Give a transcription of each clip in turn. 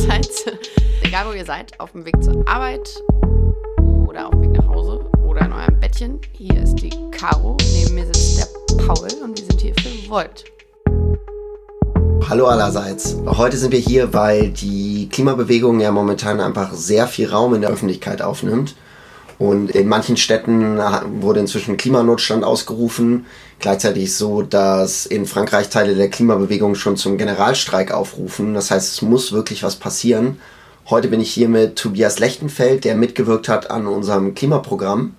allerseits. Egal wo ihr seid, auf dem Weg zur Arbeit oder auf dem Weg nach Hause oder in eurem Bettchen. Hier ist die Caro, neben mir sitzt der Paul und wir sind hier für Volt. Hallo allerseits. Heute sind wir hier, weil die Klimabewegung ja momentan einfach sehr viel Raum in der Öffentlichkeit aufnimmt. Und in manchen Städten wurde inzwischen Klimanotstand ausgerufen. Gleichzeitig ist so, dass in Frankreich Teile der Klimabewegung schon zum Generalstreik aufrufen. Das heißt, es muss wirklich was passieren. Heute bin ich hier mit Tobias Lechtenfeld, der mitgewirkt hat an unserem Klimaprogramm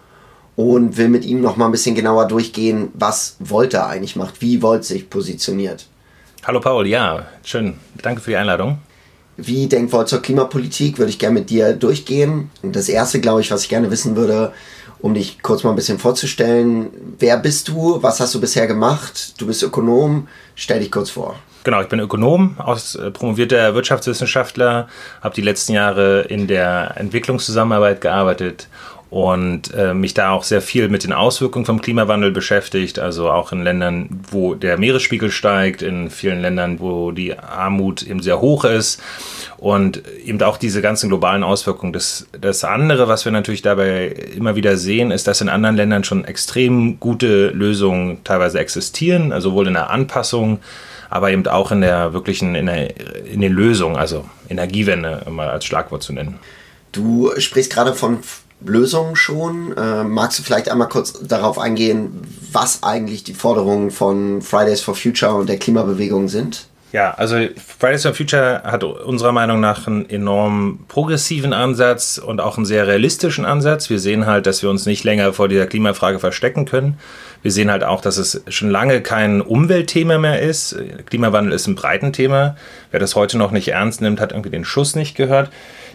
und will mit ihm noch mal ein bisschen genauer durchgehen, was Volt da eigentlich macht, wie Volt sich positioniert. Hallo Paul, ja, schön. Danke für die Einladung. Wie denkt Volt zur Klimapolitik? Würde ich gerne mit dir durchgehen. Und das erste, glaube ich, was ich gerne wissen würde, um dich kurz mal ein bisschen vorzustellen. Wer bist du? Was hast du bisher gemacht? Du bist Ökonom. Stell dich kurz vor. Genau, ich bin Ökonom, aus, äh, promovierter Wirtschaftswissenschaftler, habe die letzten Jahre in der Entwicklungszusammenarbeit gearbeitet und äh, mich da auch sehr viel mit den Auswirkungen vom Klimawandel beschäftigt, also auch in Ländern, wo der Meeresspiegel steigt, in vielen Ländern, wo die Armut eben sehr hoch ist und eben auch diese ganzen globalen Auswirkungen. Das, das andere, was wir natürlich dabei immer wieder sehen, ist, dass in anderen Ländern schon extrem gute Lösungen teilweise existieren, also sowohl in der Anpassung, aber eben auch in der wirklichen, in, der, in den Lösungen, also Energiewende mal als Schlagwort zu nennen. Du sprichst gerade von Lösungen schon. Äh, magst du vielleicht einmal kurz darauf eingehen, was eigentlich die Forderungen von Fridays for Future und der Klimabewegung sind? Ja, also Fridays for Future hat unserer Meinung nach einen enorm progressiven Ansatz und auch einen sehr realistischen Ansatz. Wir sehen halt, dass wir uns nicht länger vor dieser Klimafrage verstecken können. Wir sehen halt auch, dass es schon lange kein Umweltthema mehr ist. Klimawandel ist ein Breitenthema. Wer das heute noch nicht ernst nimmt, hat irgendwie den Schuss nicht gehört.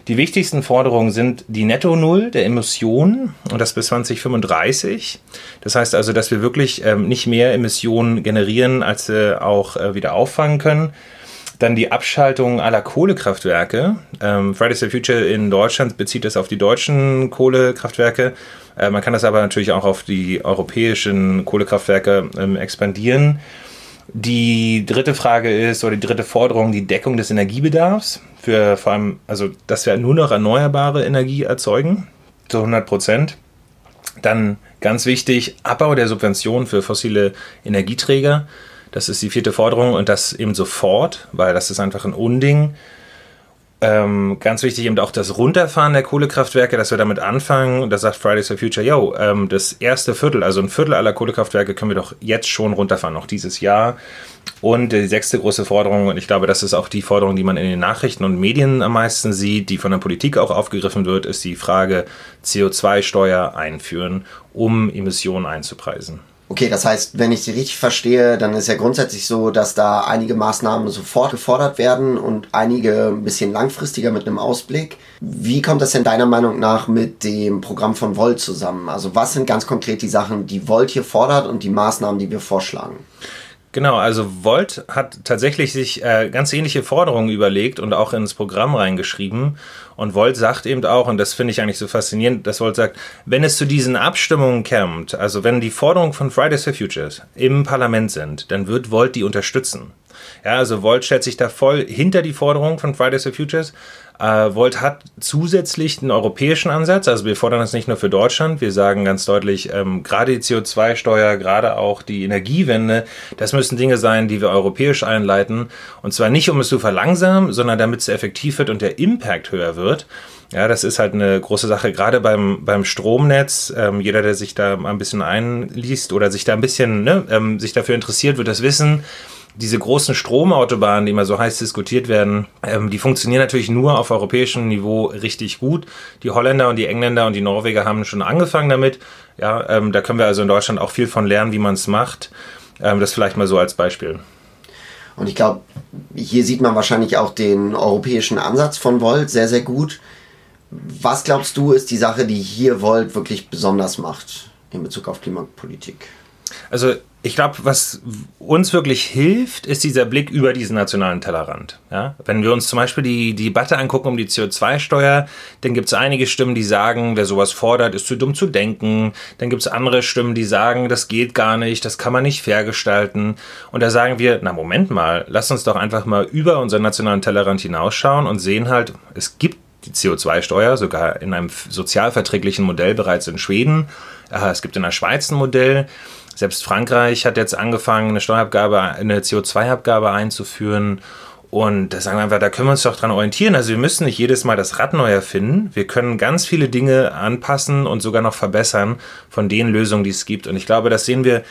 Die wichtigsten Forderungen sind die Netto-Null der Emissionen und das bis 2035. Das heißt also, dass wir wirklich ähm, nicht mehr Emissionen generieren, als sie auch äh, wieder auffangen können. Dann die Abschaltung aller Kohlekraftwerke. Ähm, Fridays for Future in Deutschland bezieht das auf die deutschen Kohlekraftwerke. Äh, man kann das aber natürlich auch auf die europäischen Kohlekraftwerke ähm, expandieren. Die dritte Frage ist, oder die dritte Forderung, die Deckung des Energiebedarfs. Für vor allem, also, dass wir nur noch erneuerbare Energie erzeugen, zu 100 Prozent. Dann ganz wichtig, Abbau der Subventionen für fossile Energieträger. Das ist die vierte Forderung und das eben sofort, weil das ist einfach ein Unding. Ähm, ganz wichtig eben auch das Runterfahren der Kohlekraftwerke, dass wir damit anfangen. Da sagt Fridays for Future, yo, ähm, das erste Viertel, also ein Viertel aller Kohlekraftwerke können wir doch jetzt schon runterfahren, noch dieses Jahr. Und die sechste große Forderung, und ich glaube, das ist auch die Forderung, die man in den Nachrichten und Medien am meisten sieht, die von der Politik auch aufgegriffen wird, ist die Frage CO2-Steuer einführen, um Emissionen einzupreisen. Okay, das heißt, wenn ich Sie richtig verstehe, dann ist ja grundsätzlich so, dass da einige Maßnahmen sofort gefordert werden und einige ein bisschen langfristiger mit einem Ausblick. Wie kommt das denn deiner Meinung nach mit dem Programm von Volt zusammen? Also was sind ganz konkret die Sachen, die Volt hier fordert und die Maßnahmen, die wir vorschlagen? Genau, also Volt hat tatsächlich sich äh, ganz ähnliche Forderungen überlegt und auch ins Programm reingeschrieben. Und Volt sagt eben auch, und das finde ich eigentlich so faszinierend, dass Volt sagt, wenn es zu diesen Abstimmungen kommt, also wenn die Forderungen von Fridays for Futures im Parlament sind, dann wird Volt die unterstützen. Ja, also Volt stellt sich da voll hinter die Forderungen von Fridays for Futures, äh, Volt hat zusätzlich einen europäischen Ansatz. Also wir fordern das nicht nur für Deutschland. Wir sagen ganz deutlich, ähm, gerade die CO2-Steuer, gerade auch die Energiewende, das müssen Dinge sein, die wir europäisch einleiten. Und zwar nicht, um es zu verlangsamen, sondern damit es effektiv wird und der Impact höher wird. Ja, das ist halt eine große Sache, gerade beim, beim Stromnetz. Ähm, jeder, der sich da ein bisschen einliest oder sich da ein bisschen ne, ähm, sich dafür interessiert, wird das wissen diese großen Stromautobahnen, die immer so heiß diskutiert werden, ähm, die funktionieren natürlich nur auf europäischem Niveau richtig gut. Die Holländer und die Engländer und die Norweger haben schon angefangen damit. Ja, ähm, da können wir also in Deutschland auch viel von lernen, wie man es macht. Ähm, das vielleicht mal so als Beispiel. Und ich glaube, hier sieht man wahrscheinlich auch den europäischen Ansatz von Volt sehr, sehr gut. Was glaubst du, ist die Sache, die hier Volt wirklich besonders macht in Bezug auf Klimapolitik? Also ich glaube, was uns wirklich hilft, ist dieser Blick über diesen nationalen Tellerrand. Ja? Wenn wir uns zum Beispiel die, die Debatte angucken um die CO2-Steuer, dann gibt es einige Stimmen, die sagen, wer sowas fordert, ist zu dumm zu denken. Dann gibt es andere Stimmen, die sagen, das geht gar nicht, das kann man nicht fair gestalten. Und da sagen wir, na Moment mal, lass uns doch einfach mal über unseren nationalen Tellerrand hinausschauen und sehen halt, es gibt die CO2-Steuer, sogar in einem sozialverträglichen Modell bereits in Schweden. Es gibt in der Schweiz ein Modell. Selbst Frankreich hat jetzt angefangen, eine Steuerabgabe, eine CO2-Abgabe einzuführen. Und da sagen wir einfach, da können wir uns doch dran orientieren. Also wir müssen nicht jedes Mal das Rad neu erfinden. Wir können ganz viele Dinge anpassen und sogar noch verbessern von den Lösungen, die es gibt. Und ich glaube, das sehen wir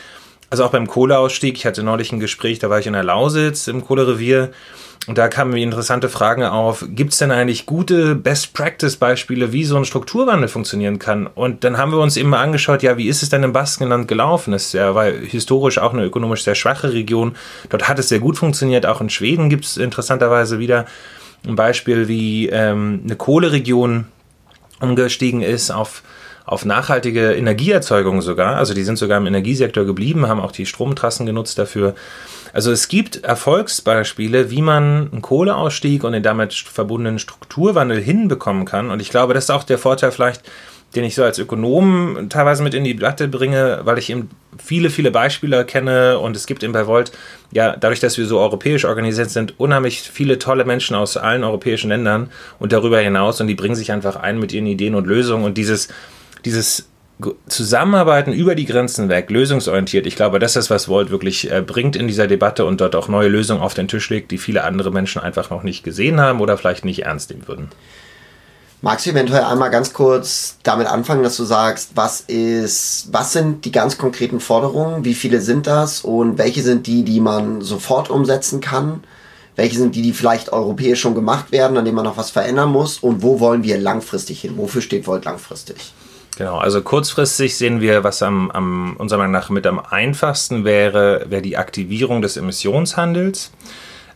also auch beim Kohleausstieg. Ich hatte neulich ein Gespräch, da war ich in der Lausitz im Kohlerevier. Und da kamen mir interessante Fragen auf. Gibt es denn eigentlich gute Best-Practice-Beispiele, wie so ein Strukturwandel funktionieren kann? Und dann haben wir uns mal angeschaut, ja, wie ist es denn im Baskenland gelaufen? Das ja, war historisch auch eine ökonomisch sehr schwache Region. Dort hat es sehr gut funktioniert. Auch in Schweden gibt es interessanterweise wieder ein Beispiel, wie ähm, eine Kohleregion umgestiegen ist auf auf nachhaltige Energieerzeugung sogar. Also die sind sogar im Energiesektor geblieben, haben auch die Stromtrassen genutzt dafür. Also es gibt Erfolgsbeispiele, wie man einen Kohleausstieg und den damit verbundenen Strukturwandel hinbekommen kann. Und ich glaube, das ist auch der Vorteil vielleicht, den ich so als Ökonom teilweise mit in die Debatte bringe, weil ich eben viele, viele Beispiele kenne und es gibt eben bei Volt, ja, dadurch, dass wir so europäisch organisiert sind, unheimlich viele tolle Menschen aus allen europäischen Ländern und darüber hinaus und die bringen sich einfach ein mit ihren Ideen und Lösungen und dieses, dieses Zusammenarbeiten über die Grenzen weg, lösungsorientiert. Ich glaube, das ist, was Volt wirklich äh, bringt in dieser Debatte und dort auch neue Lösungen auf den Tisch legt, die viele andere Menschen einfach noch nicht gesehen haben oder vielleicht nicht ernst nehmen würden. Magst du eventuell einmal ganz kurz damit anfangen, dass du sagst, was ist, was sind die ganz konkreten Forderungen, wie viele sind das und welche sind die, die man sofort umsetzen kann? Welche sind die, die vielleicht europäisch schon gemacht werden, an denen man noch was verändern muss? Und wo wollen wir langfristig hin? Wofür steht Volt langfristig? Genau, also kurzfristig sehen wir, was am, am unserer Meinung nach mit am einfachsten wäre, wäre die Aktivierung des Emissionshandels.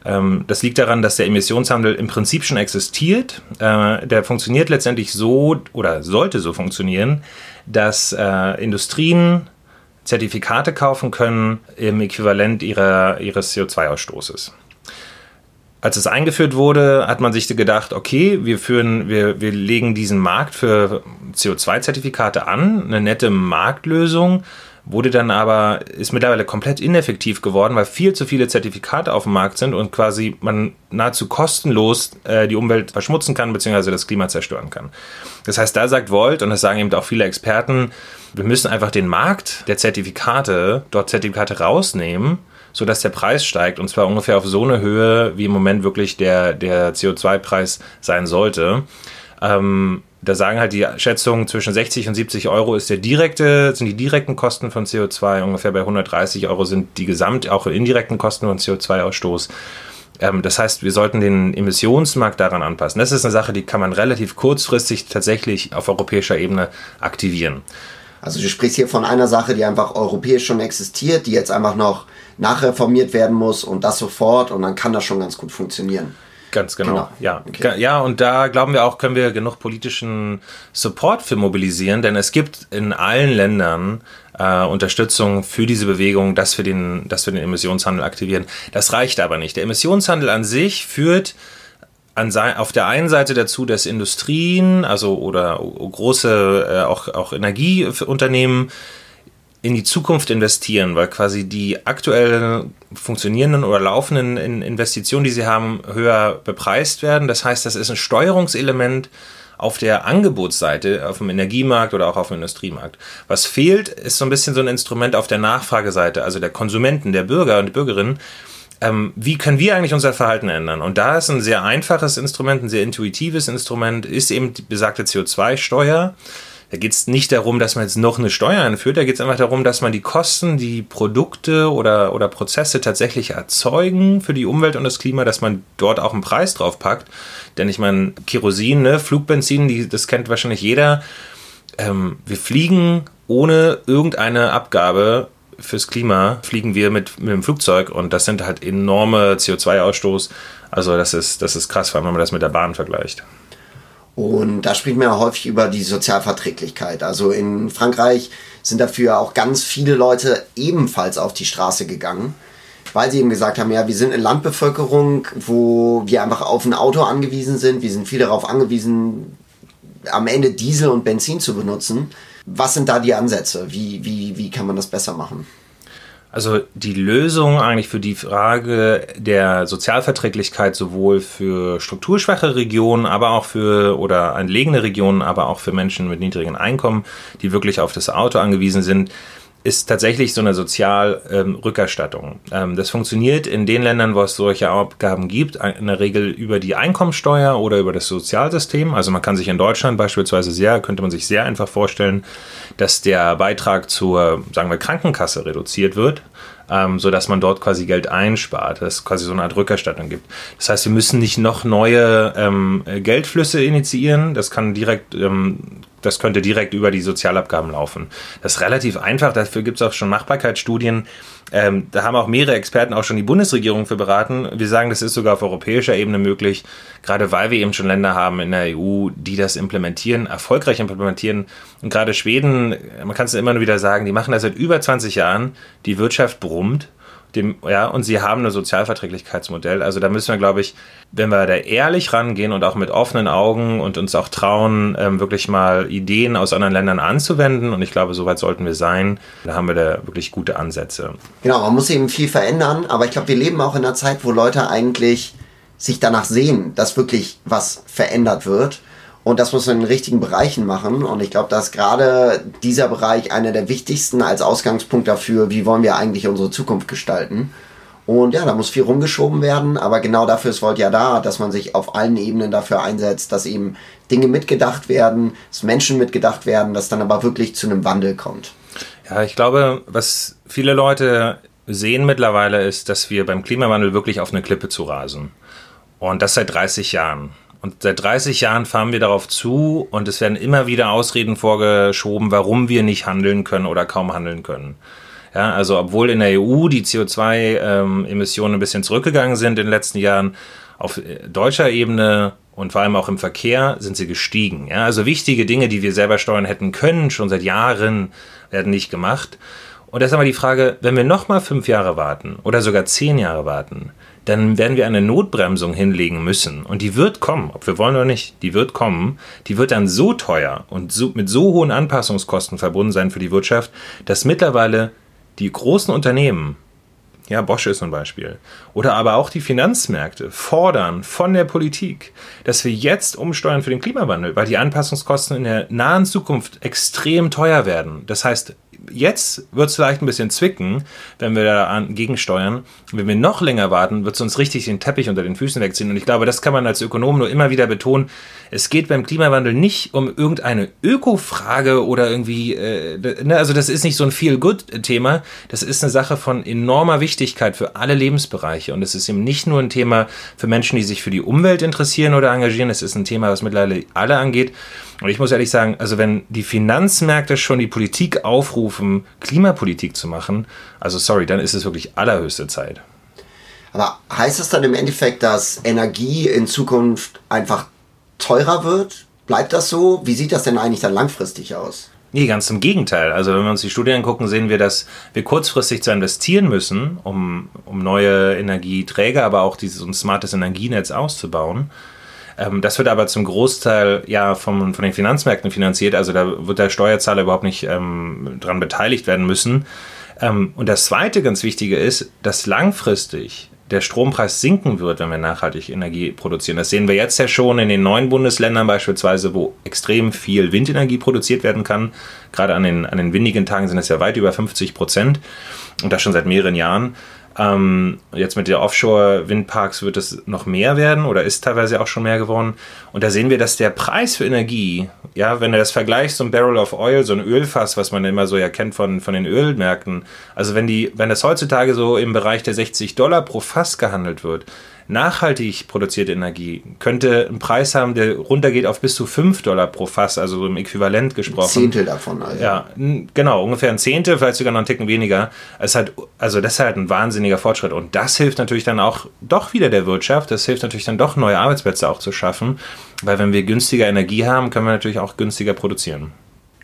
Ähm, das liegt daran, dass der Emissionshandel im Prinzip schon existiert. Äh, der funktioniert letztendlich so oder sollte so funktionieren, dass äh, Industrien Zertifikate kaufen können im Äquivalent ihrer, ihres CO2-Ausstoßes als es eingeführt wurde, hat man sich gedacht, okay, wir führen, wir, wir legen diesen Markt für CO2-Zertifikate an, eine nette Marktlösung, wurde dann aber, ist mittlerweile komplett ineffektiv geworden, weil viel zu viele Zertifikate auf dem Markt sind und quasi man nahezu kostenlos äh, die Umwelt verschmutzen kann, beziehungsweise das Klima zerstören kann. Das heißt, da sagt Volt, und das sagen eben auch viele Experten, wir müssen einfach den Markt der Zertifikate, dort Zertifikate rausnehmen sodass der Preis steigt und zwar ungefähr auf so eine Höhe, wie im Moment wirklich der, der CO2-Preis sein sollte. Ähm, da sagen halt die Schätzungen zwischen 60 und 70 Euro ist der direkte, sind die direkten Kosten von CO2, ungefähr bei 130 Euro sind die gesamt, auch indirekten Kosten von CO2-Ausstoß. Ähm, das heißt, wir sollten den Emissionsmarkt daran anpassen. Das ist eine Sache, die kann man relativ kurzfristig tatsächlich auf europäischer Ebene aktivieren. Also du sprichst hier von einer Sache, die einfach europäisch schon existiert, die jetzt einfach noch nachreformiert werden muss und das sofort und dann kann das schon ganz gut funktionieren. Ganz genau. genau. Ja. Okay. ja, und da glauben wir auch, können wir genug politischen Support für mobilisieren, denn es gibt in allen Ländern äh, Unterstützung für diese Bewegung, dass wir, den, dass wir den Emissionshandel aktivieren. Das reicht aber nicht. Der Emissionshandel an sich führt an, auf der einen Seite dazu, dass Industrien, also oder große äh, auch, auch Energieunternehmen in die Zukunft investieren, weil quasi die aktuell funktionierenden oder laufenden Investitionen, die sie haben, höher bepreist werden. Das heißt, das ist ein Steuerungselement auf der Angebotsseite, auf dem Energiemarkt oder auch auf dem Industriemarkt. Was fehlt, ist so ein bisschen so ein Instrument auf der Nachfrageseite, also der Konsumenten, der Bürger und Bürgerinnen. Ähm, wie können wir eigentlich unser Verhalten ändern? Und da ist ein sehr einfaches Instrument, ein sehr intuitives Instrument, ist eben die besagte CO2-Steuer. Da geht es nicht darum, dass man jetzt noch eine Steuer einführt, da geht es einfach darum, dass man die Kosten, die Produkte oder, oder Prozesse tatsächlich erzeugen für die Umwelt und das Klima, dass man dort auch einen Preis drauf packt. Denn ich meine, Kerosin, ne, Flugbenzin, die, das kennt wahrscheinlich jeder. Ähm, wir fliegen ohne irgendeine Abgabe fürs Klima, fliegen wir mit, mit dem Flugzeug und das sind halt enorme CO2-Ausstoß. Also das ist, das ist krass, wenn man das mit der Bahn vergleicht. Und da spricht man ja häufig über die Sozialverträglichkeit. Also in Frankreich sind dafür auch ganz viele Leute ebenfalls auf die Straße gegangen, weil sie eben gesagt haben, ja, wir sind eine Landbevölkerung, wo wir einfach auf ein Auto angewiesen sind. Wir sind viel darauf angewiesen, am Ende Diesel und Benzin zu benutzen. Was sind da die Ansätze? Wie, wie, wie kann man das besser machen? Also die Lösung eigentlich für die Frage der Sozialverträglichkeit sowohl für strukturschwache Regionen, aber auch für oder entlegene Regionen, aber auch für Menschen mit niedrigen Einkommen, die wirklich auf das Auto angewiesen sind, ist tatsächlich so eine Sozialrückerstattung. Ähm, ähm, das funktioniert in den Ländern, wo es solche Abgaben gibt, in der Regel über die Einkommensteuer oder über das Sozialsystem. Also man kann sich in Deutschland beispielsweise sehr, könnte man sich sehr einfach vorstellen, dass der Beitrag zur, sagen wir, Krankenkasse reduziert wird ähm, sodass man dort quasi Geld einspart, dass es quasi so eine Art Rückerstattung gibt. Das heißt, wir müssen nicht noch neue Geldflüsse initiieren, das kann direkt das könnte direkt über die Sozialabgaben laufen. Das ist relativ einfach, dafür gibt es auch schon Machbarkeitsstudien. Ähm, da haben auch mehrere Experten auch schon die Bundesregierung für beraten. Wir sagen, das ist sogar auf europäischer Ebene möglich, gerade weil wir eben schon Länder haben in der EU, die das implementieren, erfolgreich implementieren. Und gerade Schweden, man kann es immer nur wieder sagen, die machen das seit über 20 Jahren. Die Wirtschaft brummt dem, ja, und sie haben ein Sozialverträglichkeitsmodell. Also da müssen wir, glaube ich, wenn wir da ehrlich rangehen und auch mit offenen Augen und uns auch trauen, ähm, wirklich mal Ideen aus anderen Ländern anzuwenden, und ich glaube, soweit sollten wir sein, da haben wir da wirklich gute Ansätze. Genau, man muss eben viel verändern, aber ich glaube, wir leben auch in einer Zeit, wo Leute eigentlich sich danach sehen, dass wirklich was verändert wird. Und das muss man in den richtigen Bereichen machen. Und ich glaube, dass gerade dieser Bereich einer der wichtigsten als Ausgangspunkt dafür, wie wollen wir eigentlich unsere Zukunft gestalten. Und ja, da muss viel rumgeschoben werden, aber genau dafür ist Volt ja da, dass man sich auf allen Ebenen dafür einsetzt, dass eben Dinge mitgedacht werden, dass Menschen mitgedacht werden, dass dann aber wirklich zu einem Wandel kommt. Ja, ich glaube, was viele Leute sehen mittlerweile ist, dass wir beim Klimawandel wirklich auf eine Klippe zu rasen. Und das seit 30 Jahren. Und seit 30 Jahren fahren wir darauf zu und es werden immer wieder Ausreden vorgeschoben, warum wir nicht handeln können oder kaum handeln können. Ja, also obwohl in der EU die CO2-Emissionen ähm, ein bisschen zurückgegangen sind in den letzten Jahren, auf äh, deutscher Ebene und vor allem auch im Verkehr sind sie gestiegen. Ja, also wichtige Dinge, die wir selber steuern hätten können, schon seit Jahren, werden nicht gemacht. Und das ist aber die Frage, wenn wir nochmal fünf Jahre warten oder sogar zehn Jahre warten, dann werden wir eine Notbremsung hinlegen müssen. Und die wird kommen, ob wir wollen oder nicht, die wird kommen. Die wird dann so teuer und so, mit so hohen Anpassungskosten verbunden sein für die Wirtschaft, dass mittlerweile die großen Unternehmen, ja, Bosch ist ein Beispiel, oder aber auch die Finanzmärkte fordern von der Politik, dass wir jetzt umsteuern für den Klimawandel, weil die Anpassungskosten in der nahen Zukunft extrem teuer werden. Das heißt, jetzt wird es vielleicht ein bisschen zwicken, wenn wir da gegensteuern. Wenn wir noch länger warten, wird es uns richtig den Teppich unter den Füßen wegziehen. Und ich glaube, das kann man als Ökonom nur immer wieder betonen. Es geht beim Klimawandel nicht um irgendeine Ökofrage oder irgendwie, äh, ne, also das ist nicht so ein Feel-Good-Thema. Das ist eine Sache von enormer Wichtigkeit für alle Lebensbereiche. Und es ist eben nicht nur ein Thema für Menschen, die sich für die Umwelt interessieren oder engagieren. Es ist ein Thema, was mittlerweile alle angeht. Und ich muss ehrlich sagen, also wenn die Finanzmärkte schon die Politik aufrufen, Klimapolitik zu machen, also sorry, dann ist es wirklich allerhöchste Zeit. Aber heißt das dann im Endeffekt, dass Energie in Zukunft einfach teurer wird? Bleibt das so? Wie sieht das denn eigentlich dann langfristig aus? Nee, ganz im Gegenteil. Also wenn wir uns die Studien angucken, sehen wir, dass wir kurzfristig zu investieren müssen, um, um neue Energieträger, aber auch dieses um smartes Energienetz auszubauen. Ähm, das wird aber zum Großteil ja vom, von den Finanzmärkten finanziert. Also da wird der Steuerzahler überhaupt nicht ähm, dran beteiligt werden müssen. Ähm, und das Zweite ganz Wichtige ist, dass langfristig der Strompreis sinken wird, wenn wir nachhaltig Energie produzieren. Das sehen wir jetzt ja schon in den neuen Bundesländern beispielsweise, wo extrem viel Windenergie produziert werden kann. Gerade an den, an den windigen Tagen sind es ja weit über 50 Prozent und das schon seit mehreren Jahren. Ähm, jetzt mit der Offshore-Windparks wird es noch mehr werden oder ist teilweise auch schon mehr geworden. Und da sehen wir, dass der Preis für Energie, ja, wenn du das vergleichst, so ein Barrel of Oil, so ein Ölfass, was man immer so ja kennt von, von den Ölmärkten, also wenn die, wenn das heutzutage so im Bereich der 60 Dollar pro Fass gehandelt wird, nachhaltig produzierte Energie könnte einen Preis haben, der runtergeht auf bis zu 5 Dollar pro Fass, also so im Äquivalent gesprochen. Ein Zehntel davon, also. Ja, genau, ungefähr ein Zehntel, vielleicht sogar noch einen Ticken weniger. Es halt, also das ist halt ein wahnsinniger Fortschritt. Und das hilft natürlich dann auch doch wieder der Wirtschaft. Das hilft natürlich dann doch, neue Arbeitsplätze auch zu schaffen. Weil wenn wir günstiger Energie haben, können wir natürlich auch günstiger produzieren.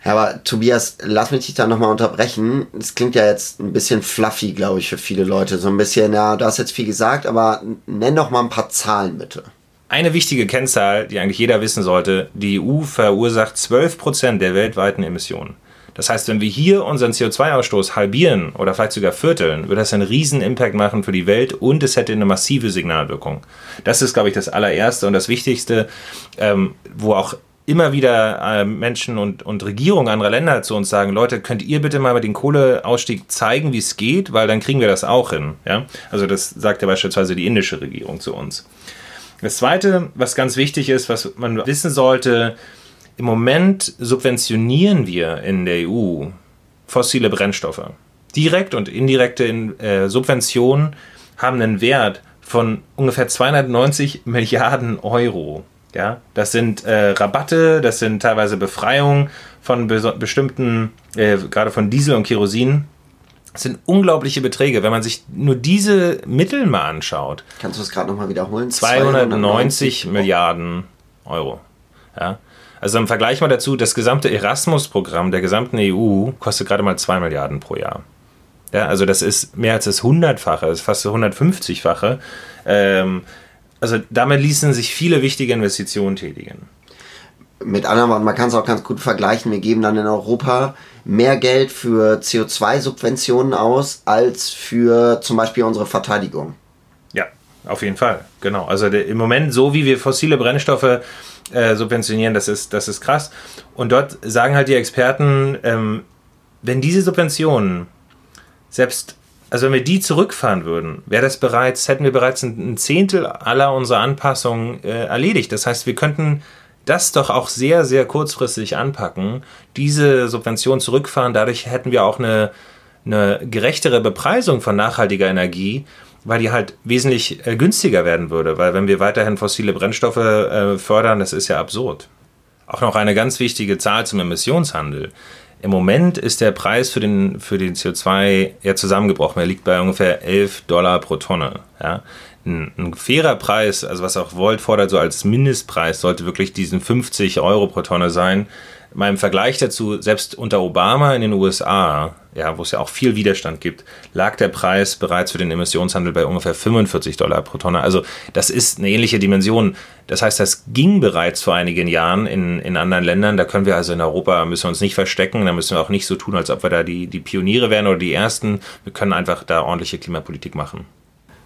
Aber Tobias, lass mich dich da nochmal unterbrechen. Es klingt ja jetzt ein bisschen fluffy, glaube ich, für viele Leute. So ein bisschen, ja, du hast jetzt viel gesagt, aber nenn doch mal ein paar Zahlen bitte. Eine wichtige Kennzahl, die eigentlich jeder wissen sollte, die EU verursacht 12% der weltweiten Emissionen. Das heißt, wenn wir hier unseren CO2-Ausstoß halbieren oder vielleicht sogar vierteln, würde das einen riesen Impact machen für die Welt und es hätte eine massive Signalwirkung. Das ist, glaube ich, das allererste und das Wichtigste, ähm, wo auch immer wieder äh, Menschen und, und Regierungen anderer Länder zu uns sagen, Leute, könnt ihr bitte mal dem Kohleausstieg zeigen, wie es geht, weil dann kriegen wir das auch hin. Ja? Also das sagt ja beispielsweise die indische Regierung zu uns. Das Zweite, was ganz wichtig ist, was man wissen sollte, im Moment subventionieren wir in der EU fossile Brennstoffe. Direkt und indirekte äh, Subventionen haben einen Wert von ungefähr 290 Milliarden Euro. Ja, das sind äh, Rabatte, das sind teilweise Befreiungen von be bestimmten, äh, gerade von Diesel und Kerosin. Das sind unglaubliche Beträge, wenn man sich nur diese Mittel mal anschaut. Kannst du es gerade nochmal wiederholen? 290 Milliarden Euro. Ja. Also im Vergleich mal dazu, das gesamte Erasmus-Programm der gesamten EU kostet gerade mal 2 Milliarden pro Jahr. Ja, also das ist mehr als das Hundertfache, das ist fast das 150-fache. Ähm, also damit ließen sich viele wichtige Investitionen tätigen. Mit anderen Worten, man kann es auch ganz gut vergleichen. Wir geben dann in Europa mehr Geld für CO2-Subventionen aus als für zum Beispiel unsere Verteidigung. Ja, auf jeden Fall. Genau. Also der, im Moment, so wie wir fossile Brennstoffe äh, subventionieren, das ist, das ist krass. Und dort sagen halt die Experten, ähm, wenn diese Subventionen selbst also wenn wir die zurückfahren würden, wäre das bereits, hätten wir bereits ein, Zehntel aller unserer Anpassungen äh, erledigt. Das heißt, wir könnten das doch auch sehr, sehr kurzfristig anpacken, diese Subvention zurückfahren. Dadurch hätten wir auch eine, eine gerechtere Bepreisung von nachhaltiger Energie, weil die halt wesentlich äh, günstiger werden würde. Weil wenn wir weiterhin fossile Brennstoffe äh, fördern, das ist ja absurd. Auch noch eine ganz wichtige Zahl zum Emissionshandel. Im Moment ist der Preis für den, für den CO2 ja zusammengebrochen. Er liegt bei ungefähr 11 Dollar pro Tonne. Ja? Ein, ein, fairer Preis, also was auch Volt fordert, so als Mindestpreis, sollte wirklich diesen 50 Euro pro Tonne sein im Vergleich dazu, selbst unter Obama in den USA, ja, wo es ja auch viel Widerstand gibt, lag der Preis bereits für den Emissionshandel bei ungefähr 45 Dollar pro Tonne. Also das ist eine ähnliche Dimension. Das heißt, das ging bereits vor einigen Jahren in, in anderen Ländern. Da können wir also in Europa, müssen wir uns nicht verstecken, da müssen wir auch nicht so tun, als ob wir da die, die Pioniere wären oder die Ersten. Wir können einfach da ordentliche Klimapolitik machen.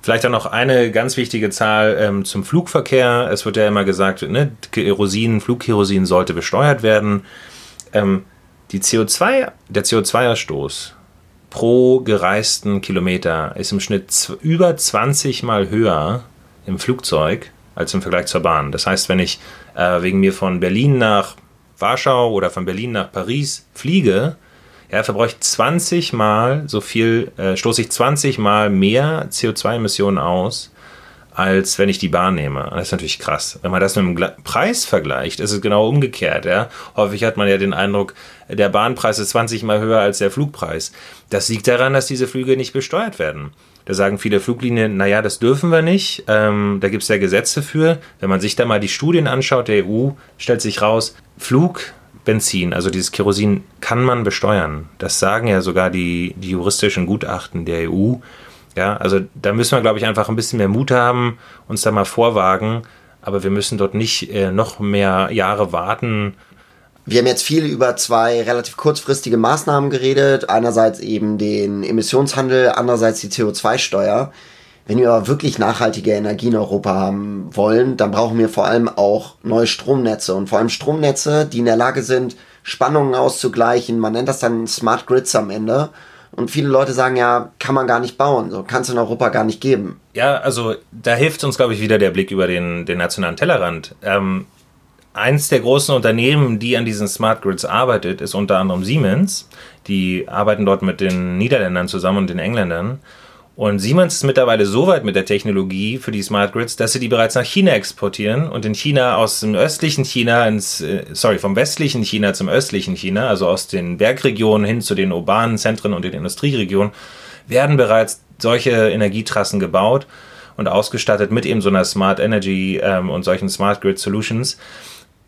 Vielleicht dann noch eine ganz wichtige Zahl ähm, zum Flugverkehr. Es wird ja immer gesagt, ne, Kerosin, Flugkerosin sollte besteuert werden. Ähm, die CO2, der CO2-Ausstoß pro gereisten Kilometer ist im Schnitt über 20 Mal höher im Flugzeug als im Vergleich zur Bahn. Das heißt, wenn ich äh, wegen mir von Berlin nach Warschau oder von Berlin nach Paris fliege, ja, verbrauche ich 20 Mal so viel, äh, stoße ich 20 Mal mehr CO2-Emissionen aus, als wenn ich die Bahn nehme. Das ist natürlich krass. Wenn man das mit dem Preis vergleicht, ist es genau umgekehrt. Ja? Häufig hat man ja den Eindruck, der Bahnpreis ist 20 Mal höher als der Flugpreis. Das liegt daran, dass diese Flüge nicht besteuert werden. Da sagen viele Fluglinien, naja, das dürfen wir nicht. Ähm, da gibt es ja Gesetze für. Wenn man sich da mal die Studien anschaut der EU, stellt sich raus, Flug Benzin, also dieses Kerosin, kann man besteuern. Das sagen ja sogar die, die juristischen Gutachten der EU. Ja, also da müssen wir, glaube ich, einfach ein bisschen mehr Mut haben, uns da mal vorwagen. Aber wir müssen dort nicht äh, noch mehr Jahre warten. Wir haben jetzt viel über zwei relativ kurzfristige Maßnahmen geredet. Einerseits eben den Emissionshandel, andererseits die CO2-Steuer. Wenn wir aber wirklich nachhaltige Energie in Europa haben wollen, dann brauchen wir vor allem auch neue Stromnetze und vor allem Stromnetze, die in der Lage sind, Spannungen auszugleichen. Man nennt das dann Smart Grids am Ende. Und viele Leute sagen ja, kann man gar nicht bauen, so kann es in Europa gar nicht geben. Ja, also da hilft uns, glaube ich, wieder der Blick über den, den nationalen Tellerrand. Ähm, eins der großen Unternehmen, die an diesen Smart Grids arbeitet, ist unter anderem Siemens. Die arbeiten dort mit den Niederländern zusammen und den Engländern. Und Siemens ist mittlerweile so weit mit der Technologie für die Smart Grids, dass sie die bereits nach China exportieren und in China aus dem östlichen China ins, äh, sorry, vom westlichen China zum östlichen China, also aus den Bergregionen hin zu den urbanen Zentren und den Industrieregionen, werden bereits solche Energietrassen gebaut und ausgestattet mit eben so einer Smart Energy ähm, und solchen Smart Grid Solutions.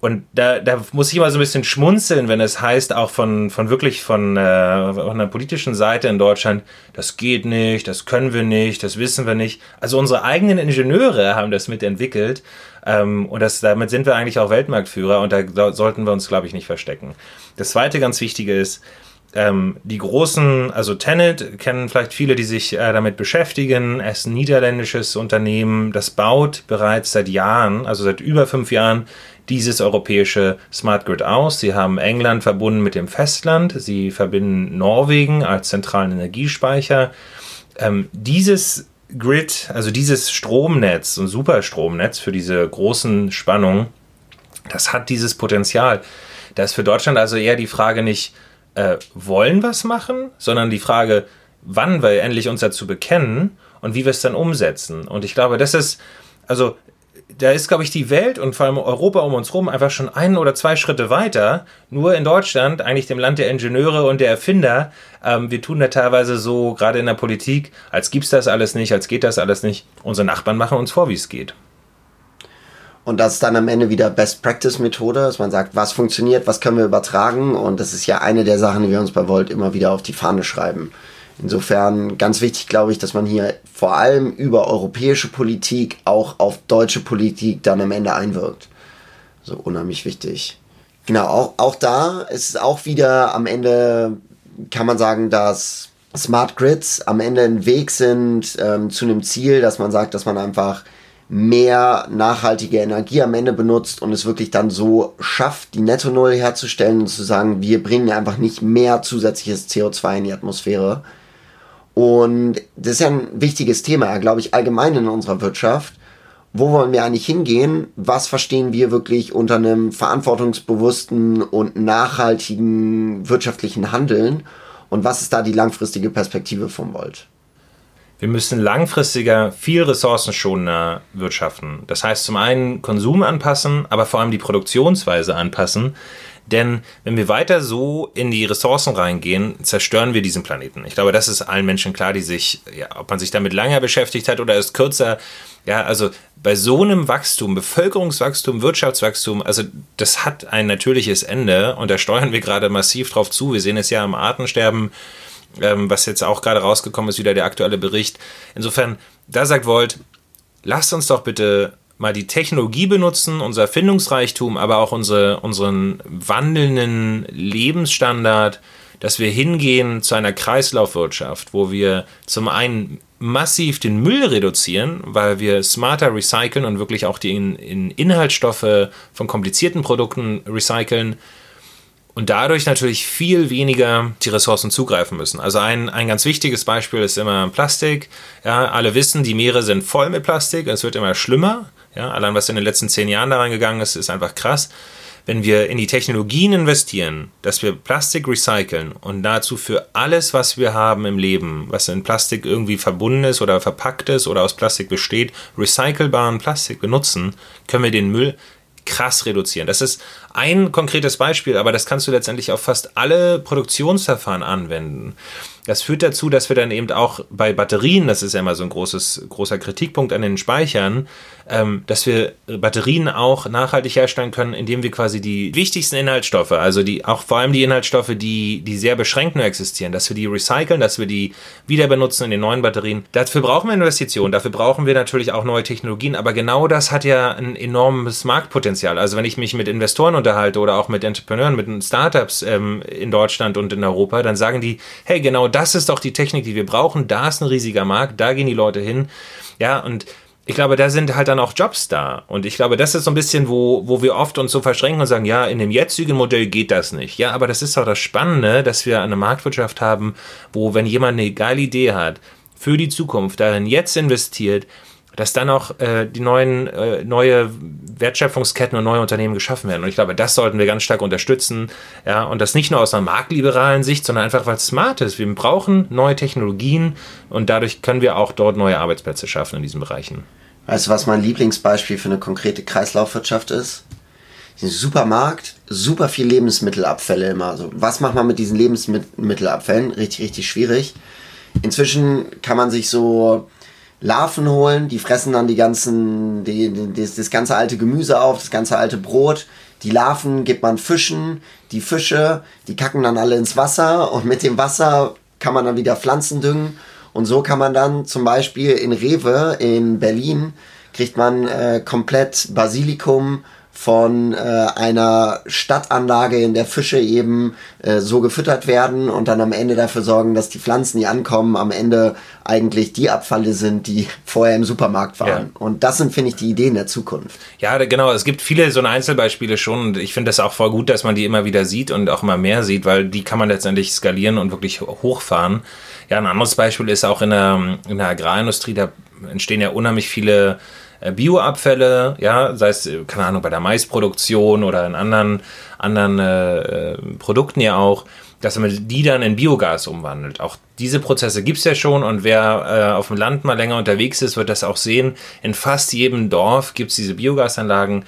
Und da, da muss ich immer so ein bisschen schmunzeln, wenn es heißt, auch von, von wirklich von, äh, von der politischen Seite in Deutschland, das geht nicht, das können wir nicht, das wissen wir nicht. Also unsere eigenen Ingenieure haben das mitentwickelt ähm, und das, damit sind wir eigentlich auch Weltmarktführer und da, da sollten wir uns, glaube ich, nicht verstecken. Das zweite ganz Wichtige ist, ähm, die großen, also Tenet kennen vielleicht viele, die sich äh, damit beschäftigen. Es ist ein niederländisches Unternehmen, das baut bereits seit Jahren, also seit über fünf Jahren, dieses europäische Smart Grid aus. Sie haben England verbunden mit dem Festland, sie verbinden Norwegen als zentralen Energiespeicher. Ähm, dieses Grid, also dieses Stromnetz, ein Superstromnetz für diese großen Spannungen, das hat dieses Potenzial. Da ist für Deutschland also eher die Frage nicht, äh, wollen was machen, sondern die Frage, wann wir endlich uns dazu bekennen und wie wir es dann umsetzen. Und ich glaube, das ist, also da ist, glaube ich, die Welt und vor allem Europa um uns herum einfach schon ein oder zwei Schritte weiter. Nur in Deutschland, eigentlich dem Land der Ingenieure und der Erfinder, ähm, wir tun da teilweise so, gerade in der Politik, als gibt's das alles nicht, als geht das alles nicht. Unsere Nachbarn machen uns vor, wie es geht. Und das ist dann am Ende wieder Best Practice Methode, dass man sagt, was funktioniert, was können wir übertragen. Und das ist ja eine der Sachen, die wir uns bei Volt immer wieder auf die Fahne schreiben. Insofern ganz wichtig, glaube ich, dass man hier vor allem über europäische Politik auch auf deutsche Politik dann am Ende einwirkt. So unheimlich wichtig. Genau, auch, auch da ist es auch wieder am Ende, kann man sagen, dass Smart Grids am Ende ein Weg sind ähm, zu einem Ziel, dass man sagt, dass man einfach mehr nachhaltige Energie am Ende benutzt und es wirklich dann so schafft, die Netto Null herzustellen und zu sagen, wir bringen einfach nicht mehr zusätzliches CO2 in die Atmosphäre, und das ist ja ein wichtiges Thema, glaube ich, allgemein in unserer Wirtschaft. Wo wollen wir eigentlich hingehen? Was verstehen wir wirklich unter einem verantwortungsbewussten und nachhaltigen wirtschaftlichen Handeln? Und was ist da die langfristige Perspektive vom Volt? Wir müssen langfristiger viel ressourcenschonender wirtschaften. Das heißt zum einen Konsum anpassen, aber vor allem die Produktionsweise anpassen, denn wenn wir weiter so in die Ressourcen reingehen, zerstören wir diesen Planeten. Ich glaube, das ist allen Menschen klar, die sich, ja, ob man sich damit länger beschäftigt hat oder erst kürzer, ja, also bei so einem Wachstum, Bevölkerungswachstum, Wirtschaftswachstum, also das hat ein natürliches Ende und da steuern wir gerade massiv drauf zu. Wir sehen es ja am Artensterben, ähm, was jetzt auch gerade rausgekommen ist, wieder der aktuelle Bericht. Insofern, da sagt Volt, lasst uns doch bitte mal die Technologie benutzen, unser Erfindungsreichtum, aber auch unsere, unseren wandelnden Lebensstandard, dass wir hingehen zu einer Kreislaufwirtschaft, wo wir zum einen massiv den Müll reduzieren, weil wir smarter recyceln und wirklich auch die in, in Inhaltsstoffe von komplizierten Produkten recyceln, und dadurch natürlich viel weniger die Ressourcen zugreifen müssen. Also ein, ein ganz wichtiges Beispiel ist immer Plastik. Ja, alle wissen, die Meere sind voll mit Plastik, es wird immer schlimmer. Ja, allein was in den letzten zehn Jahren da reingegangen ist, ist einfach krass. Wenn wir in die Technologien investieren, dass wir Plastik recyceln und dazu für alles, was wir haben im Leben, was in Plastik irgendwie verbunden ist oder verpackt ist oder aus Plastik besteht, recycelbaren Plastik benutzen, können wir den Müll krass reduzieren. Das ist ein konkretes Beispiel, aber das kannst du letztendlich auf fast alle Produktionsverfahren anwenden. Das führt dazu, dass wir dann eben auch bei Batterien, das ist ja immer so ein großes, großer Kritikpunkt an den Speichern, ähm, dass wir Batterien auch nachhaltig herstellen können, indem wir quasi die wichtigsten Inhaltsstoffe, also die, auch vor allem die Inhaltsstoffe, die, die sehr beschränkt nur existieren, dass wir die recyceln, dass wir die wieder benutzen in den neuen Batterien. Dafür brauchen wir Investitionen, dafür brauchen wir natürlich auch neue Technologien, aber genau das hat ja ein enormes Marktpotenzial. Also wenn ich mich mit Investoren unterhalte oder auch mit Entrepreneuren, mit Startups ähm, in Deutschland und in Europa, dann sagen die, hey, genau das ist doch die Technik, die wir brauchen. Da ist ein riesiger Markt, da gehen die Leute hin. Ja, und ich glaube, da sind halt dann auch Jobs da. Und ich glaube, das ist so ein bisschen, wo, wo wir oft uns so verschränken und sagen, ja, in dem jetzigen Modell geht das nicht. Ja, aber das ist doch das Spannende, dass wir eine Marktwirtschaft haben, wo, wenn jemand eine geile Idee hat für die Zukunft, darin jetzt investiert, dass dann auch äh, die neuen, äh, neue Wertschöpfungsketten und neue Unternehmen geschaffen werden. Und ich glaube, das sollten wir ganz stark unterstützen. Ja, und das nicht nur aus einer marktliberalen Sicht, sondern einfach, weil es smart ist. Wir brauchen neue Technologien und dadurch können wir auch dort neue Arbeitsplätze schaffen in diesen Bereichen. Weißt du, was mein Lieblingsbeispiel für eine konkrete Kreislaufwirtschaft ist? Den Supermarkt, super viel Lebensmittelabfälle immer. Also, was macht man mit diesen Lebensmittelabfällen? Richtig, richtig schwierig. Inzwischen kann man sich so Larven holen, die fressen dann die ganzen, die, die, das, ganze alte Gemüse auf, das ganze alte Brot. Die Larven gibt man Fischen, die Fische, die kacken dann alle ins Wasser und mit dem Wasser kann man dann wieder Pflanzen düngen. Und so kann man dann zum Beispiel in Rewe in Berlin kriegt man äh, komplett Basilikum, von äh, einer Stadtanlage, in der Fische eben äh, so gefüttert werden und dann am Ende dafür sorgen, dass die Pflanzen, die ankommen, am Ende eigentlich die Abfalle sind, die vorher im Supermarkt waren. Ja. Und das sind, finde ich, die Ideen der Zukunft. Ja, genau. Es gibt viele so Einzelbeispiele schon und ich finde das auch voll gut, dass man die immer wieder sieht und auch immer mehr sieht, weil die kann man letztendlich skalieren und wirklich hochfahren. Ja, ein anderes Beispiel ist auch in der, in der Agrarindustrie, da entstehen ja unheimlich viele Bioabfälle, ja, sei es, äh, keine Ahnung, bei der Maisproduktion oder in anderen, anderen äh, äh, Produkten ja auch, dass man die dann in Biogas umwandelt. Auch diese Prozesse gibt es ja schon und wer äh, auf dem Land mal länger unterwegs ist, wird das auch sehen. In fast jedem Dorf gibt es diese Biogasanlagen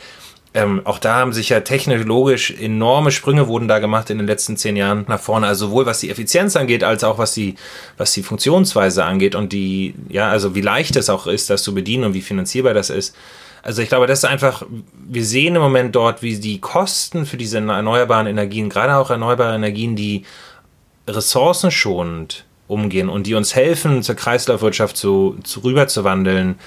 ähm, auch da haben sich ja technologisch enorme Sprünge wurden da gemacht in den letzten zehn Jahren nach vorne. Also sowohl was die Effizienz angeht, als auch was die, was die Funktionsweise angeht und die, ja, also wie leicht es auch ist, das zu bedienen und wie finanzierbar das ist. Also ich glaube, das ist einfach, wir sehen im Moment dort, wie die Kosten für diese erneuerbaren Energien, gerade auch erneuerbare Energien, die ressourcenschonend umgehen und die uns helfen, zur Kreislaufwirtschaft zu, zu rüberzuwandeln,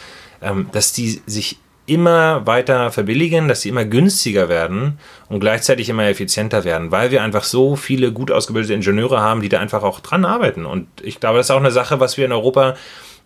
ähm, dass die sich immer weiter verbilligen, dass sie immer günstiger werden und gleichzeitig immer effizienter werden, weil wir einfach so viele gut ausgebildete Ingenieure haben, die da einfach auch dran arbeiten. Und ich glaube, das ist auch eine Sache, was wir in Europa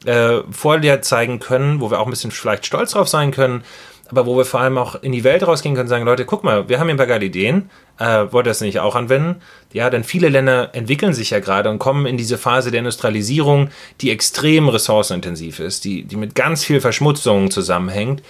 äh, vorher zeigen können, wo wir auch ein bisschen vielleicht stolz drauf sein können, aber wo wir vor allem auch in die Welt rausgehen können und sagen, Leute, guck mal, wir haben hier ein paar geile Ideen, äh, wollt ihr das nicht auch anwenden? Ja, denn viele Länder entwickeln sich ja gerade und kommen in diese Phase der Industrialisierung, die extrem ressourcenintensiv ist, die, die mit ganz viel Verschmutzung zusammenhängt.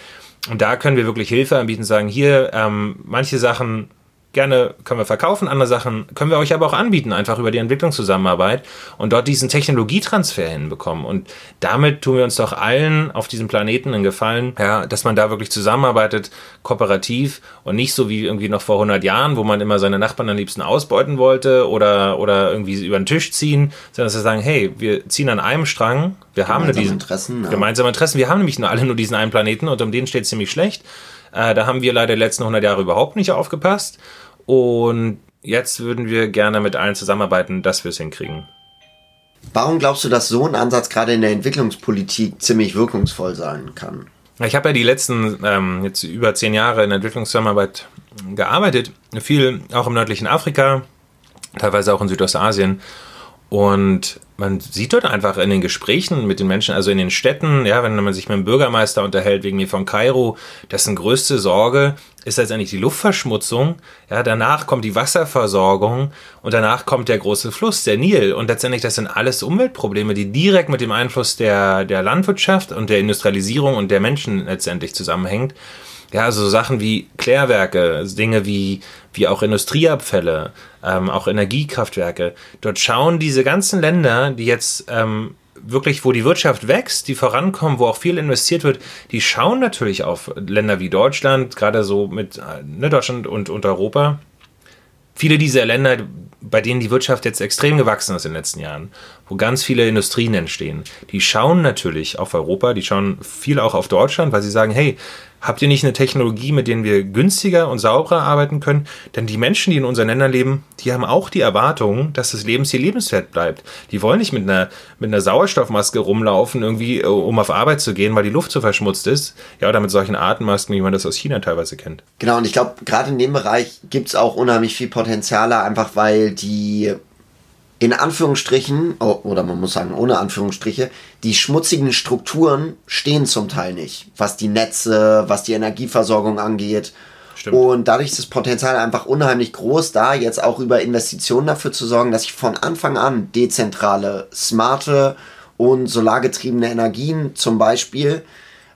Und da können wir wirklich Hilfe anbieten, sagen, hier, ähm, manche Sachen gerne können wir verkaufen, andere Sachen können wir euch aber auch anbieten, einfach über die Entwicklungszusammenarbeit und dort diesen Technologietransfer hinbekommen. Und damit tun wir uns doch allen auf diesem Planeten einen Gefallen, ja, dass man da wirklich zusammenarbeitet, kooperativ und nicht so wie irgendwie noch vor 100 Jahren, wo man immer seine Nachbarn am liebsten ausbeuten wollte oder, oder irgendwie über den Tisch ziehen, sondern dass wir sagen, hey, wir ziehen an einem Strang, wir haben nur diesen Interessen, ja. gemeinsame Interessen, wir haben nämlich nur alle nur diesen einen Planeten und um den steht es ziemlich schlecht. Äh, da haben wir leider die letzten 100 Jahre überhaupt nicht aufgepasst. Und jetzt würden wir gerne mit allen zusammenarbeiten, dass wir es hinkriegen. Warum glaubst du, dass so ein Ansatz gerade in der Entwicklungspolitik ziemlich wirkungsvoll sein kann? Ich habe ja die letzten ähm, jetzt über zehn Jahre in Entwicklungszusammenarbeit gearbeitet, viel auch im nördlichen Afrika, teilweise auch in Südostasien. Und man sieht dort einfach in den Gesprächen mit den Menschen, also in den Städten, ja, wenn man sich mit dem Bürgermeister unterhält, wegen mir von Kairo, dessen größte Sorge ist letztendlich die Luftverschmutzung. Ja, danach kommt die Wasserversorgung und danach kommt der große Fluss, der Nil. Und letztendlich, das sind alles Umweltprobleme, die direkt mit dem Einfluss der, der Landwirtschaft und der Industrialisierung und der Menschen letztendlich zusammenhängt. Ja, also Sachen wie Klärwerke, Dinge wie, wie auch Industrieabfälle, ähm, auch Energiekraftwerke. Dort schauen diese ganzen Länder, die jetzt ähm, wirklich, wo die Wirtschaft wächst, die vorankommen, wo auch viel investiert wird, die schauen natürlich auf Länder wie Deutschland, gerade so mit ne, Deutschland und, und Europa. Viele dieser Länder, bei denen die Wirtschaft jetzt extrem gewachsen ist in den letzten Jahren, wo ganz viele Industrien entstehen, die schauen natürlich auf Europa, die schauen viel auch auf Deutschland, weil sie sagen, hey, Habt ihr nicht eine Technologie, mit der wir günstiger und sauberer arbeiten können? Denn die Menschen, die in unseren Ländern leben, die haben auch die Erwartung, dass das Lebensziel lebenswert bleibt. Die wollen nicht mit einer, mit einer Sauerstoffmaske rumlaufen, irgendwie, äh, um auf Arbeit zu gehen, weil die Luft so verschmutzt ist. Ja, oder mit solchen Atemmasken, wie man das aus China teilweise kennt. Genau, und ich glaube, gerade in dem Bereich gibt es auch unheimlich viel Potenziale, einfach weil die in Anführungsstrichen, oh, oder man muss sagen ohne Anführungsstriche, die schmutzigen Strukturen stehen zum Teil nicht, was die Netze, was die Energieversorgung angeht. Stimmt. Und dadurch ist das Potenzial einfach unheimlich groß, da jetzt auch über Investitionen dafür zu sorgen, dass ich von Anfang an dezentrale, smarte und solargetriebene Energien zum Beispiel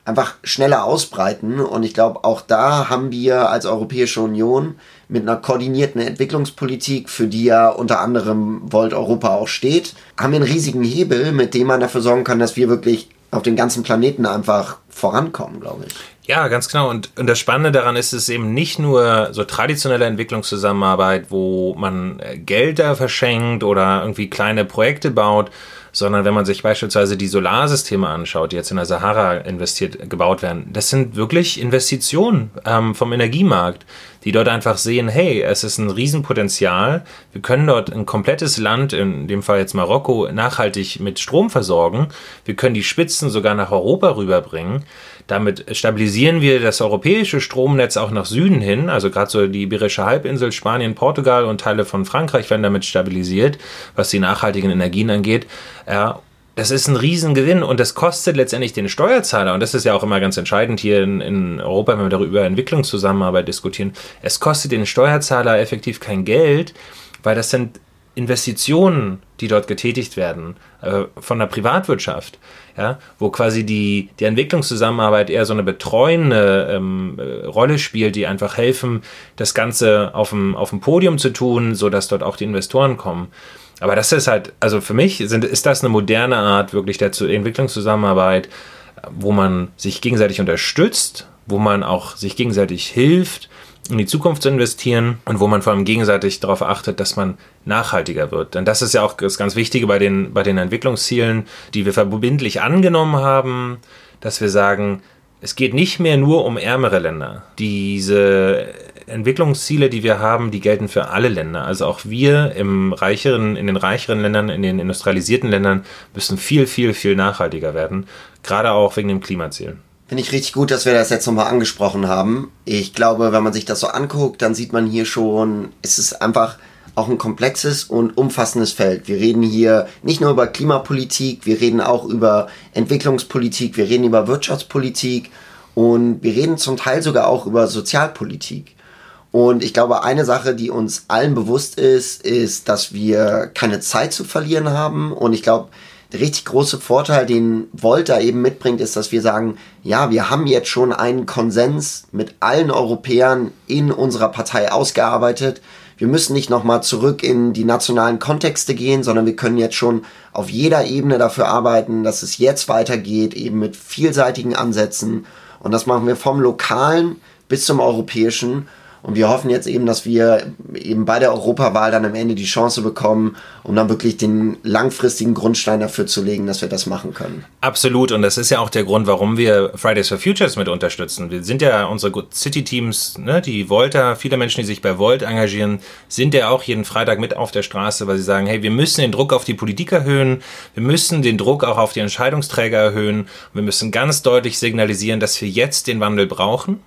einfach schneller ausbreiten. Und ich glaube, auch da haben wir als Europäische Union mit einer koordinierten Entwicklungspolitik, für die ja unter anderem Volt Europa auch steht, haben wir einen riesigen Hebel, mit dem man dafür sorgen kann, dass wir wirklich auf dem ganzen Planeten einfach vorankommen, glaube ich. Ja, ganz genau. Und, und das Spannende daran ist es eben nicht nur so traditionelle Entwicklungszusammenarbeit, wo man äh, Gelder verschenkt oder irgendwie kleine Projekte baut, sondern wenn man sich beispielsweise die Solarsysteme anschaut, die jetzt in der Sahara investiert, gebaut werden, das sind wirklich Investitionen ähm, vom Energiemarkt, die dort einfach sehen, hey, es ist ein Riesenpotenzial, wir können dort ein komplettes Land, in dem Fall jetzt Marokko, nachhaltig mit Strom versorgen, wir können die Spitzen sogar nach Europa rüberbringen. Damit stabilisieren wir das europäische Stromnetz auch nach Süden hin. Also gerade so die Iberische Halbinsel, Spanien, Portugal und Teile von Frankreich werden damit stabilisiert, was die nachhaltigen Energien angeht. Ja, das ist ein Riesengewinn und das kostet letztendlich den Steuerzahler. Und das ist ja auch immer ganz entscheidend hier in, in Europa, wenn wir darüber Entwicklungszusammenarbeit diskutieren. Es kostet den Steuerzahler effektiv kein Geld, weil das sind Investitionen, die dort getätigt werden äh, von der Privatwirtschaft, ja, wo quasi die, die Entwicklungszusammenarbeit eher so eine betreuende ähm, äh, Rolle spielt, die einfach helfen, das Ganze auf dem, auf dem Podium zu tun, sodass dort auch die Investoren kommen. Aber das ist halt, also für mich sind, ist das eine moderne Art wirklich der Entwicklungszusammenarbeit, wo man sich gegenseitig unterstützt, wo man auch sich gegenseitig hilft in die Zukunft zu investieren und wo man vor allem gegenseitig darauf achtet, dass man nachhaltiger wird. Denn das ist ja auch das ganz Wichtige bei den, bei den Entwicklungszielen, die wir verbindlich angenommen haben, dass wir sagen, es geht nicht mehr nur um ärmere Länder. Diese Entwicklungsziele, die wir haben, die gelten für alle Länder. Also auch wir im reicheren, in den reicheren Ländern, in den industrialisierten Ländern müssen viel, viel, viel nachhaltiger werden. Gerade auch wegen dem Klimaziel. Finde ich richtig gut, dass wir das jetzt nochmal angesprochen haben. Ich glaube, wenn man sich das so anguckt, dann sieht man hier schon, es ist einfach auch ein komplexes und umfassendes Feld. Wir reden hier nicht nur über Klimapolitik, wir reden auch über Entwicklungspolitik, wir reden über Wirtschaftspolitik und wir reden zum Teil sogar auch über Sozialpolitik. Und ich glaube, eine Sache, die uns allen bewusst ist, ist, dass wir keine Zeit zu verlieren haben. Und ich glaube, der richtig große Vorteil, den Volta eben mitbringt, ist, dass wir sagen, ja, wir haben jetzt schon einen Konsens mit allen Europäern in unserer Partei ausgearbeitet. Wir müssen nicht nochmal zurück in die nationalen Kontexte gehen, sondern wir können jetzt schon auf jeder Ebene dafür arbeiten, dass es jetzt weitergeht, eben mit vielseitigen Ansätzen. Und das machen wir vom lokalen bis zum europäischen. Und wir hoffen jetzt eben, dass wir eben bei der Europawahl dann am Ende die Chance bekommen, um dann wirklich den langfristigen Grundstein dafür zu legen, dass wir das machen können. Absolut. Und das ist ja auch der Grund, warum wir Fridays for Futures mit unterstützen. Wir sind ja unsere City-Teams, ne, die Volta, viele Menschen, die sich bei Volt engagieren, sind ja auch jeden Freitag mit auf der Straße, weil sie sagen, hey, wir müssen den Druck auf die Politik erhöhen, wir müssen den Druck auch auf die Entscheidungsträger erhöhen, wir müssen ganz deutlich signalisieren, dass wir jetzt den Wandel brauchen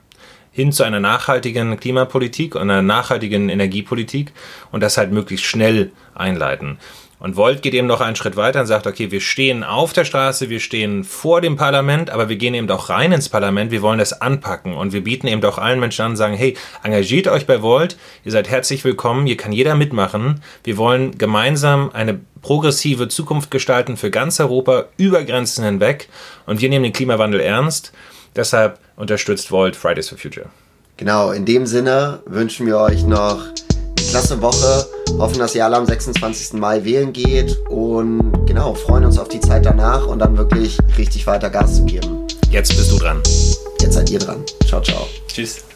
hin zu einer nachhaltigen Klimapolitik und einer nachhaltigen Energiepolitik und das halt möglichst schnell einleiten. Und Volt geht eben noch einen Schritt weiter und sagt, okay, wir stehen auf der Straße, wir stehen vor dem Parlament, aber wir gehen eben auch rein ins Parlament, wir wollen das anpacken und wir bieten eben auch allen Menschen an, sagen, hey, engagiert euch bei Volt, ihr seid herzlich willkommen, hier kann jeder mitmachen. Wir wollen gemeinsam eine progressive Zukunft gestalten für ganz Europa, über Grenzen hinweg und wir nehmen den Klimawandel ernst. Deshalb unterstützt Volt Fridays for Future. Genau, in dem Sinne wünschen wir euch noch eine klasse Woche, hoffen, dass ihr alle am 26. Mai wählen geht und genau, freuen uns auf die Zeit danach und dann wirklich richtig weiter Gas zu geben. Jetzt bist du dran. Jetzt seid ihr dran. Ciao, ciao. Tschüss.